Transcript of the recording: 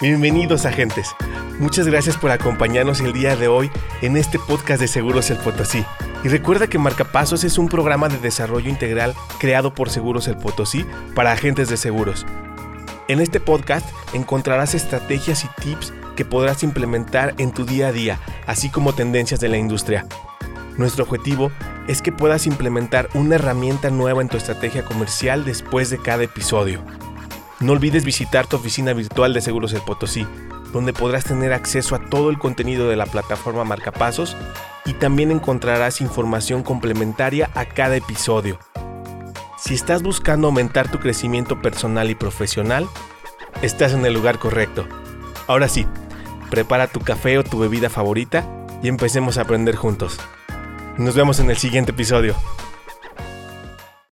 Bienvenidos agentes. Muchas gracias por acompañarnos el día de hoy en este podcast de Seguros El Potosí. Y recuerda que Marcapasos es un programa de desarrollo integral creado por Seguros El Potosí para agentes de seguros. En este podcast encontrarás estrategias y tips que podrás implementar en tu día a día, así como tendencias de la industria. Nuestro objetivo es que puedas implementar una herramienta nueva en tu estrategia comercial después de cada episodio. No olvides visitar tu oficina virtual de Seguros El Potosí, donde podrás tener acceso a todo el contenido de la plataforma Marcapasos y también encontrarás información complementaria a cada episodio. Si estás buscando aumentar tu crecimiento personal y profesional, estás en el lugar correcto. Ahora sí, prepara tu café o tu bebida favorita y empecemos a aprender juntos. Nos vemos en el siguiente episodio.